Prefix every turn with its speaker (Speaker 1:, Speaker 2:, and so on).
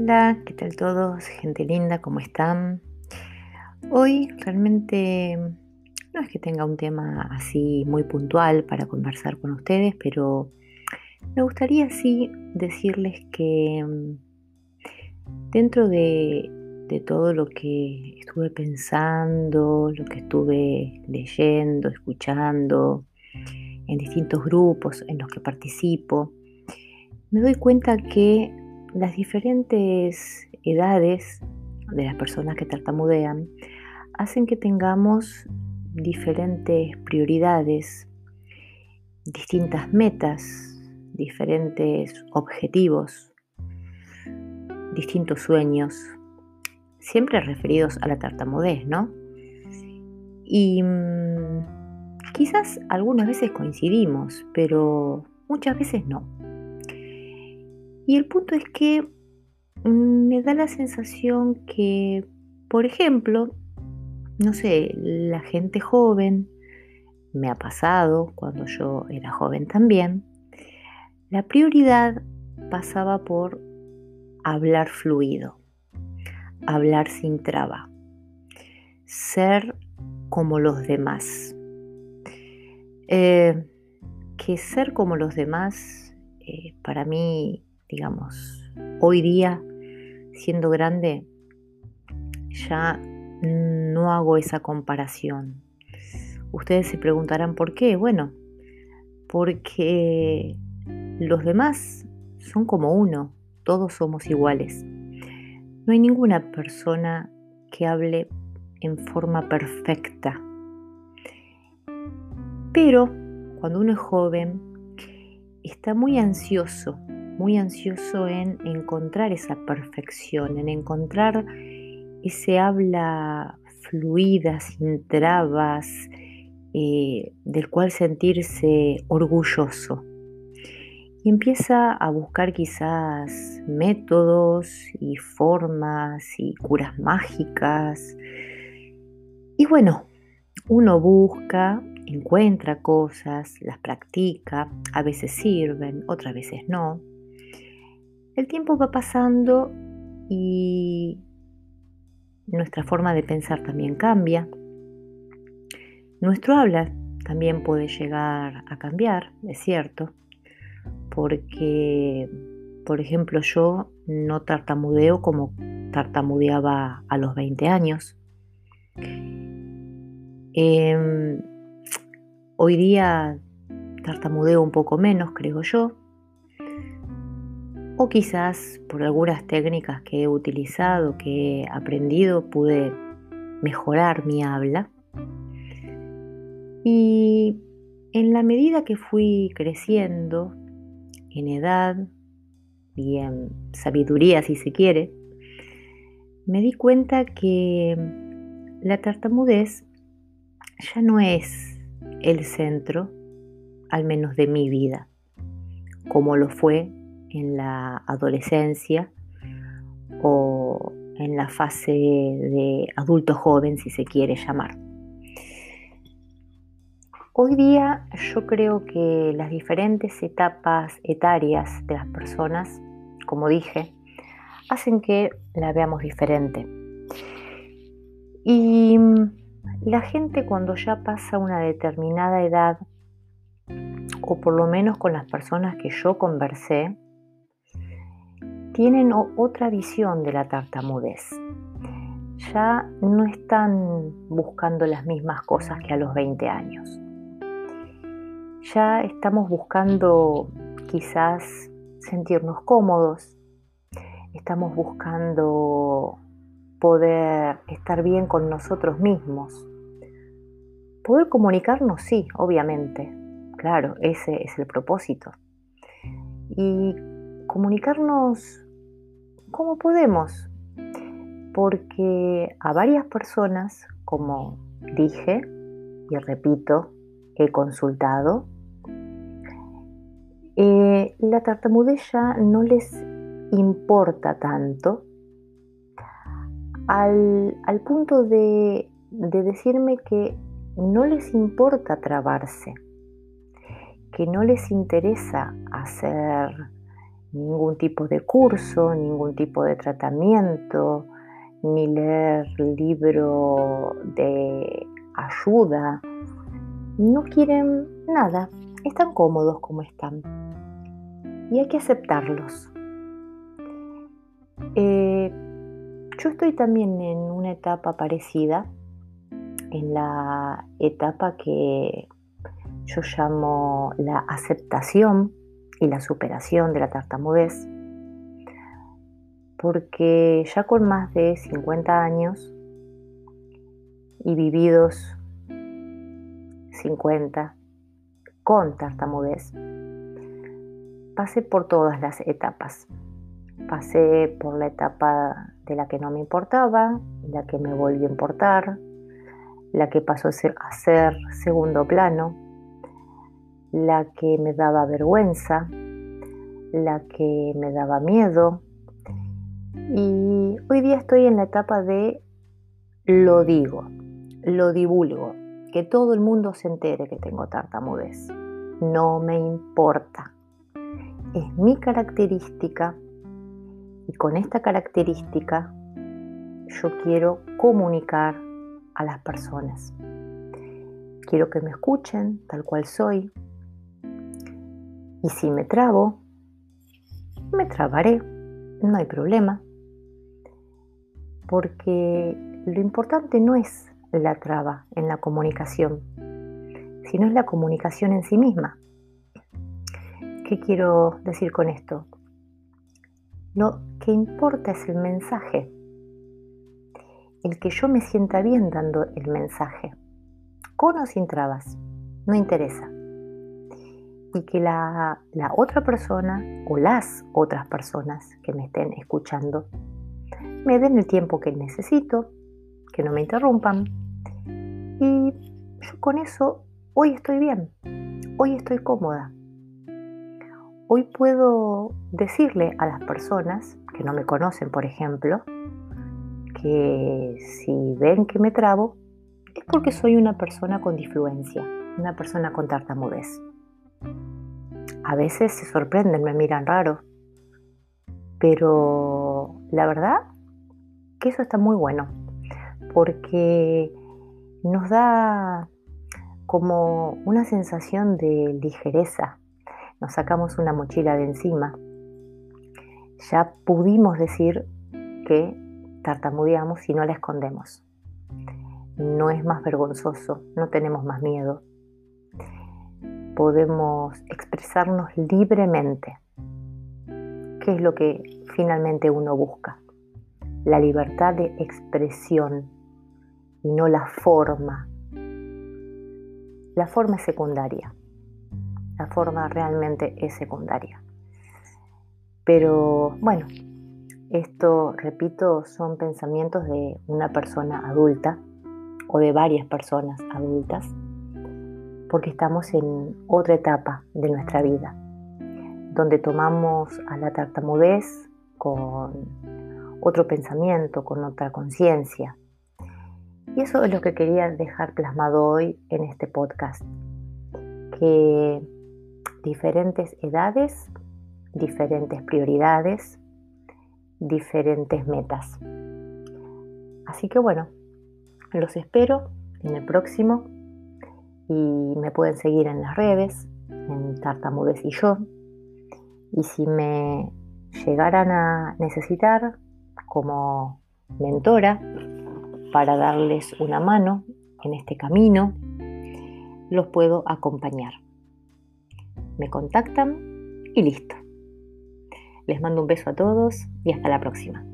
Speaker 1: Hola, ¿qué tal todos? Gente linda, ¿cómo están? Hoy realmente no es que tenga un tema así muy puntual para conversar con ustedes, pero me gustaría sí decirles que mm, dentro de, de todo lo que estuve pensando, lo que estuve leyendo, escuchando, en distintos grupos en los que participo, me doy cuenta que las diferentes edades de las personas que tartamudean hacen que tengamos diferentes prioridades, distintas metas, diferentes objetivos, distintos sueños, siempre referidos a la tartamudez, ¿no? Y mm, quizás algunas veces coincidimos, pero muchas veces no. Y el punto es que mm, me da la sensación que, por ejemplo, no sé, la gente joven, me ha pasado cuando yo era joven también, la prioridad pasaba por hablar fluido, hablar sin traba, ser como los demás. Eh, que ser como los demás eh, para mí digamos, hoy día, siendo grande, ya no hago esa comparación. Ustedes se preguntarán por qué. Bueno, porque los demás son como uno, todos somos iguales. No hay ninguna persona que hable en forma perfecta. Pero cuando uno es joven, está muy ansioso muy ansioso en encontrar esa perfección, en encontrar ese habla fluida, sin trabas, eh, del cual sentirse orgulloso. Y empieza a buscar quizás métodos y formas y curas mágicas. Y bueno, uno busca, encuentra cosas, las practica, a veces sirven, otras veces no. El tiempo va pasando y nuestra forma de pensar también cambia. Nuestro habla también puede llegar a cambiar, es cierto, porque, por ejemplo, yo no tartamudeo como tartamudeaba a los 20 años. Em, hoy día tartamudeo un poco menos, creo yo, o quizás por algunas técnicas que he utilizado, que he aprendido, pude mejorar mi habla. Y en la medida que fui creciendo en edad y en sabiduría, si se quiere, me di cuenta que la tartamudez ya no es el centro, al menos de mi vida, como lo fue en la adolescencia o en la fase de adulto joven, si se quiere llamar. Hoy día yo creo que las diferentes etapas etarias de las personas, como dije, hacen que la veamos diferente. Y la gente cuando ya pasa una determinada edad, o por lo menos con las personas que yo conversé, tienen otra visión de la tartamudez. Ya no están buscando las mismas cosas que a los 20 años. Ya estamos buscando quizás sentirnos cómodos, estamos buscando poder estar bien con nosotros mismos. Poder comunicarnos, sí, obviamente. Claro, ese es el propósito. Y comunicarnos ¿Cómo podemos? Porque a varias personas, como dije y repito, he consultado, eh, la tartamudez ya no les importa tanto al, punto de decirme que no les importa trabarse, que no les interesa hacer ningún tipo de curso, ningún tipo de tratamiento, ni leer libro de ayuda. No quieren nada, están cómodos como están. Y hay que aceptarlos. Eh, yo estoy también en una etapa parecida, en la etapa que yo llamo la aceptación y la superación de la tartamudez, porque ya con más de 50 años y vividos 50 con tartamudez, pasé por todas las etapas. Pasé por la etapa de la que no me importaba, la que me volvió a importar, la que pasó a ser segundo plano, la que me daba vergüenza, la que me daba miedo. Y hoy día estoy en la etapa de lo digo, lo divulgo, que todo el mundo se entere que tengo tartamudez. No me importa. Es mi característica y con esta característica yo quiero comunicar a las personas. Quiero que me escuchen tal cual soy, y si me trabo, me trabaré, no hay problema. Porque lo importante no es la traba en la comunicación, sino es la comunicación en sí misma. ¿Qué quiero decir con esto? Lo que importa es el mensaje. El que yo me sienta bien dando el mensaje. Con o sin trabas. No interesa y que la, otra persona o las otras personas que me estén escuchando me den el tiempo que necesito, que no me interrumpan. Y yo con eso hoy estoy bien, hoy estoy cómoda. Hoy puedo decirle a las personas que no me conocen, por ejemplo, que si ven que me trabo, es porque soy una persona con disfluencia, una persona con tartamudez. A veces se sorprenden, me miran raro, pero la verdad que eso está muy bueno, porque nos da como una sensación de ligereza. Nos sacamos una mochila de encima. Ya pudimos decir que tartamudeamos y no la escondemos. No es más vergonzoso, no tenemos más miedo podemos expresarnos libremente. ¿Qué es lo que finalmente uno busca? La libertad de expresión y no la forma. La forma es secundaria. La forma realmente es secundaria. Pero bueno, esto, repito, son pensamientos de una persona adulta o de varias personas adultas porque estamos en otra etapa de nuestra vida, donde tomamos a la tartamudez con otro pensamiento, con otra conciencia. Y eso es lo que quería dejar plasmado hoy en este podcast, que diferentes edades, diferentes prioridades, diferentes metas. Así que bueno, los espero en el próximo y me pueden seguir en las redes, en Tartamudez y yo. Y si me llegaran a necesitar como mentora para darles una mano en este camino, los puedo acompañar. Me contactan y listo. Les mando un beso a todos y hasta la próxima.